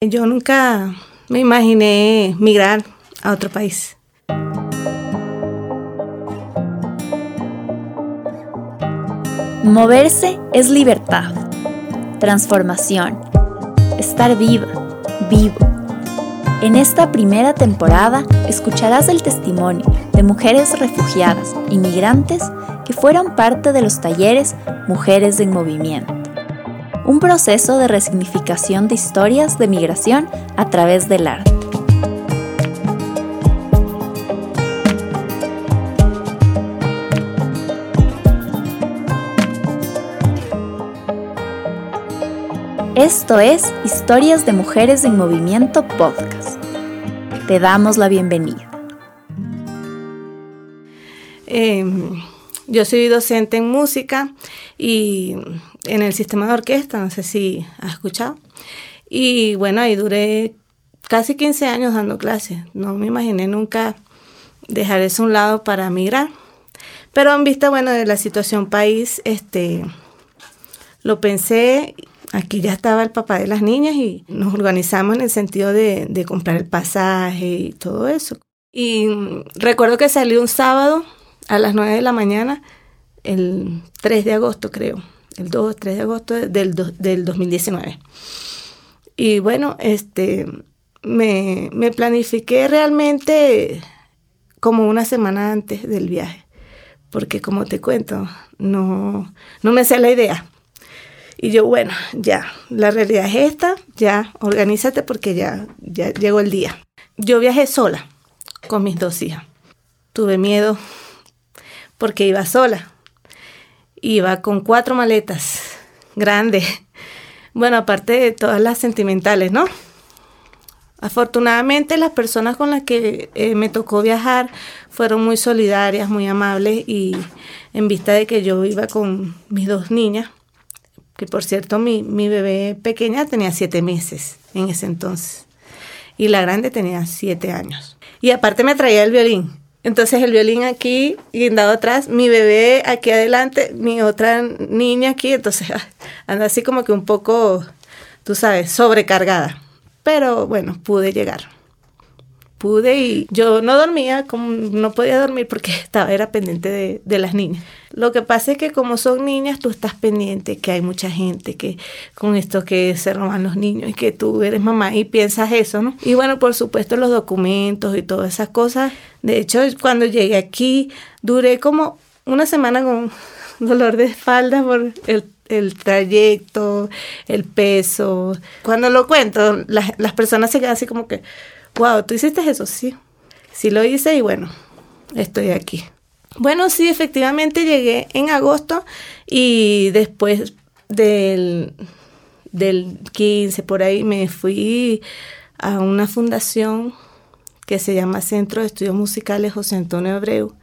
Yo nunca me imaginé migrar a otro país. Moverse es libertad, transformación, estar viva, vivo. En esta primera temporada escucharás el testimonio de mujeres refugiadas, inmigrantes, que fueron parte de los talleres Mujeres en Movimiento un proceso de resignificación de historias de migración a través del arte. Esto es Historias de Mujeres en Movimiento Podcast. Te damos la bienvenida. Em, yo soy docente en música y en el sistema de orquesta, no sé si has escuchado. Y bueno, ahí duré casi 15 años dando clases. No me imaginé nunca dejar eso a un lado para migrar. Pero en vista, bueno, de la situación país, este, lo pensé, aquí ya estaba el papá de las niñas y nos organizamos en el sentido de, de comprar el pasaje y todo eso. Y recuerdo que salí un sábado a las 9 de la mañana, el 3 de agosto creo, el 2 3 de agosto del, del 2019. Y bueno, este, me, me planifiqué realmente como una semana antes del viaje, porque como te cuento, no, no me sé la idea. Y yo, bueno, ya, la realidad es esta, ya, organízate porque ya, ya llegó el día. Yo viajé sola con mis dos hijas. Tuve miedo porque iba sola. Iba con cuatro maletas grandes. Bueno, aparte de todas las sentimentales, ¿no? Afortunadamente las personas con las que eh, me tocó viajar fueron muy solidarias, muy amables y en vista de que yo iba con mis dos niñas, que por cierto mi, mi bebé pequeña tenía siete meses en ese entonces y la grande tenía siete años. Y aparte me traía el violín. Entonces el violín aquí, guindado atrás, mi bebé aquí adelante, mi otra niña aquí, entonces anda así como que un poco, tú sabes, sobrecargada. Pero bueno, pude llegar pude y yo no dormía, como no podía dormir porque estaba, era pendiente de, de, las niñas. Lo que pasa es que como son niñas, tú estás pendiente que hay mucha gente que con esto que se roban los niños y que tú eres mamá y piensas eso, ¿no? Y bueno, por supuesto los documentos y todas esas cosas. De hecho, cuando llegué aquí, duré como una semana con dolor de espalda por el el trayecto, el peso. Cuando lo cuento, las, las personas se quedan así como que, wow, ¿tú hiciste eso? Sí, sí lo hice y bueno, estoy aquí. Bueno, sí, efectivamente llegué en agosto y después del, del 15 por ahí me fui a una fundación que se llama Centro de Estudios Musicales José Antonio Abreu.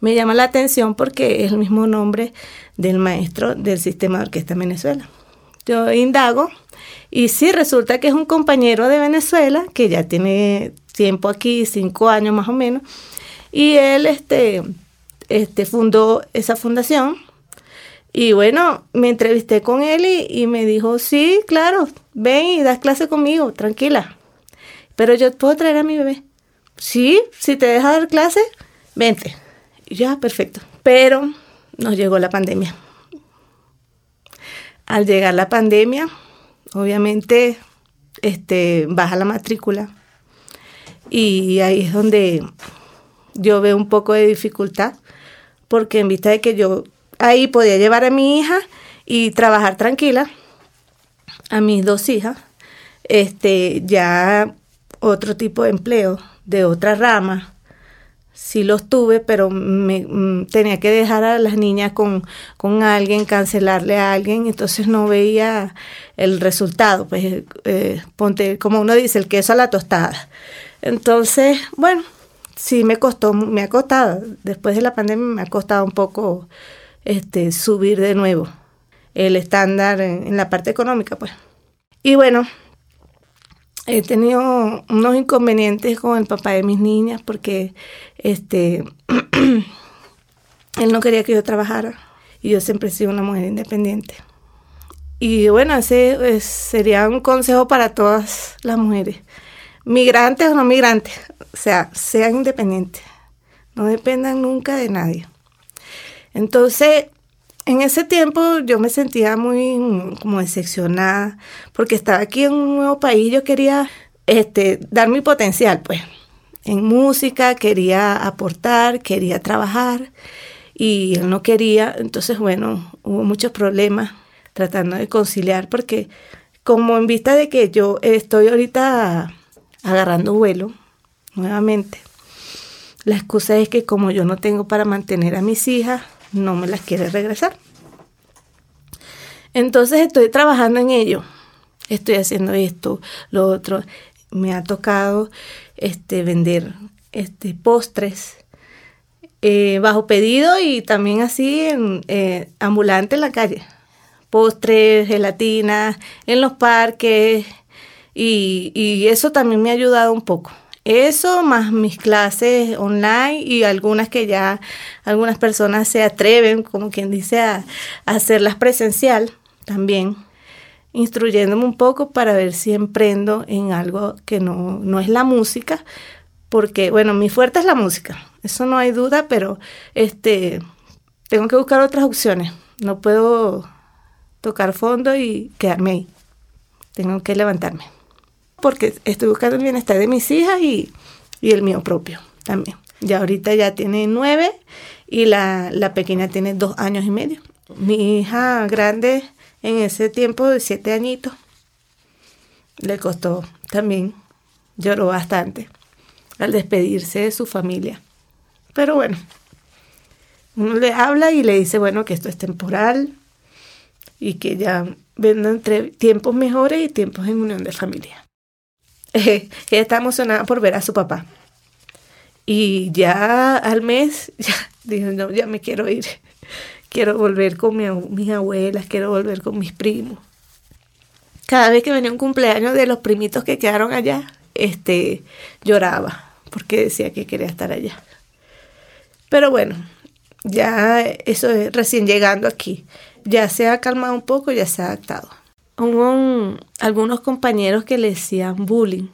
Me llama la atención porque es el mismo nombre del maestro del sistema de orquesta en Venezuela. Yo indago y sí, resulta que es un compañero de Venezuela que ya tiene tiempo aquí, cinco años más o menos, y él este, este, fundó esa fundación. Y bueno, me entrevisté con él y, y me dijo, sí, claro, ven y das clase conmigo, tranquila. Pero yo puedo traer a mi bebé. Sí, si te deja dar clase, vente. Y ya, perfecto. Pero nos llegó la pandemia. Al llegar la pandemia, obviamente este, baja la matrícula. Y ahí es donde yo veo un poco de dificultad porque en vista de que yo ahí podía llevar a mi hija y trabajar tranquila, a mis dos hijas, este, ya otro tipo de empleo de otra rama sí los tuve, pero me, mm, tenía que dejar a las niñas con, con, alguien, cancelarle a alguien, entonces no veía el resultado, pues eh, ponte, como uno dice, el queso a la tostada. Entonces, bueno, sí me costó, me ha costado, después de la pandemia me ha costado un poco este, subir de nuevo el estándar en, en la parte económica, pues. Y bueno, he tenido unos inconvenientes con el papá de mis niñas porque este él no quería que yo trabajara y yo siempre he sido una mujer independiente. Y bueno, ese sería un consejo para todas las mujeres, migrantes o no migrantes, o sea, sean independientes, no dependan nunca de nadie. Entonces, en ese tiempo yo me sentía muy como decepcionada porque estaba aquí en un nuevo país, yo quería este, dar mi potencial, pues, en música, quería aportar, quería trabajar y él no quería, entonces bueno, hubo muchos problemas tratando de conciliar porque como en vista de que yo estoy ahorita agarrando vuelo nuevamente, la excusa es que como yo no tengo para mantener a mis hijas, no me las quiere regresar. Entonces estoy trabajando en ello. Estoy haciendo esto, lo otro. Me ha tocado este, vender este, postres eh, bajo pedido y también así en eh, ambulante en la calle. Postres, gelatinas, en los parques y, y eso también me ha ayudado un poco. Eso más mis clases online y algunas que ya algunas personas se atreven, como quien dice, a, hacerlas presencial también, instruyéndome un poco para ver si emprendo en algo que no, no es la música, porque bueno, mi fuerte es la música, eso no hay duda, pero este tengo que buscar otras opciones. No puedo tocar fondo y quedarme ahí. Tengo que levantarme porque estoy buscando el bienestar de mis hijas y, el mío propio también. Ya ahorita ya tiene nueve y la, pequeña tiene dos años y medio. Mi hija grande en ese tiempo de siete añitos le costó también, lloró bastante al despedirse de su familia. Pero bueno, uno le habla y le dice, bueno, que esto es temporal y que ya vendrán tiempos mejores y tiempos en unión de familia. Ella está emocionada por ver a su papá. Y ya al mes, ya dijo, no, ya me quiero ir. Quiero volver con mis abuelas, quiero volver con mis primos. Cada vez que venía un cumpleaños de los primitos que quedaron allá, este, lloraba porque decía que quería estar allá. Pero bueno, ya eso es recién llegando aquí. Ya se ha calmado un poco, ya se ha adaptado hubo algunos compañeros que le decían bullying,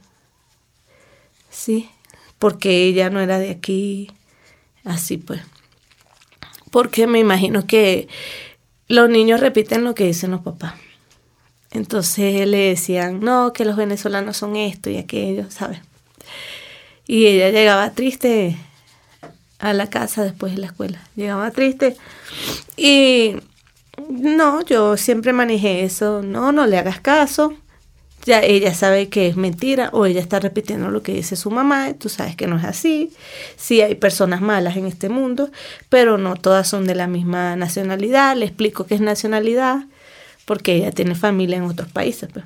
¿sí? Porque ella no era de aquí, así pues. Porque me imagino que los niños repiten lo que dicen los papás. Entonces le decían, no, que los venezolanos son esto y aquello, ¿sabes? Y ella llegaba triste a la casa después de la escuela. Llegaba triste. Y no, yo siempre manejé eso. No, no le hagas caso. Ya ella sabe que es mentira o ella está repitiendo lo que dice su mamá. Tú sabes que no es así. Sí hay personas malas en este mundo, pero no todas son de la misma nacionalidad. Le explico qué es nacionalidad porque ella tiene familia en otros países. Pues.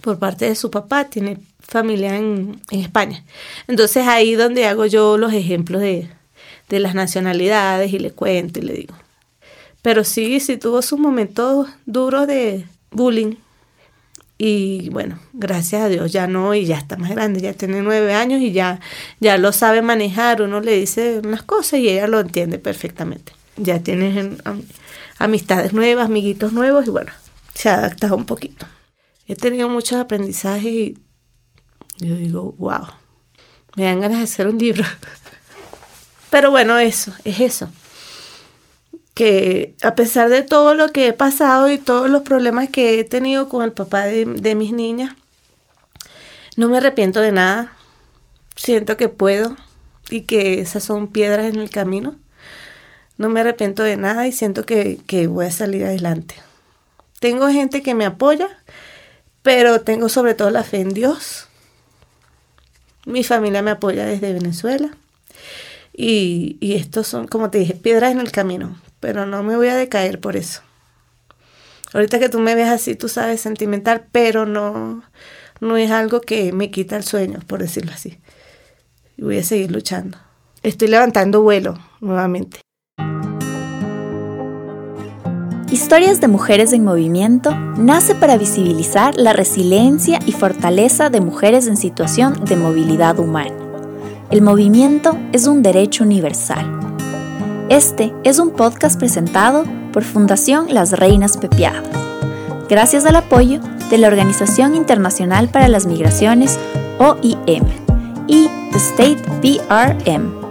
Por parte de su papá tiene familia en, en España. Entonces ahí donde hago yo los ejemplos de, de las nacionalidades y le cuento y le digo pero sí, sí tuvo sus momentos duros de bullying. Y bueno, gracias a Dios ya no, y ya está más grande, ya tiene nueve años y ya, ya lo sabe manejar. Uno le dice unas cosas y ella lo entiende perfectamente. Ya tiene amistades nuevas, amiguitos nuevos y bueno, se ha adaptado un poquito. He tenido muchos aprendizajes y yo digo, wow, me dan ganas de hacer un libro. Pero bueno, eso, es eso que a pesar de todo lo que he pasado y todos los problemas que he tenido con el papá de, mis niñas, no me arrepiento de nada. Siento que puedo y que esas son piedras en el camino. No me arrepiento de nada y siento que, que voy a salir adelante. Tengo gente que me apoya, pero tengo sobre todo la fe en Dios. Mi familia me apoya desde Venezuela. Y, y estos son, como te dije, piedras en el camino pero no me voy a decaer por eso. Ahorita que tú me ves así, tú sabes, sentimental, pero no, no es algo que me quita el sueño, por decirlo así. Y voy a seguir luchando. Estoy levantando vuelo nuevamente. Historias de Mujeres en Movimiento nace para visibilizar la resiliencia y fortaleza de mujeres en situación de movilidad humana. El movimiento es un derecho universal este es un podcast presentado por Fundación Las Reinas Pepiadas. gracias al apoyo de la Organización Internacional para las Migraciones, OIM, y The State PRM.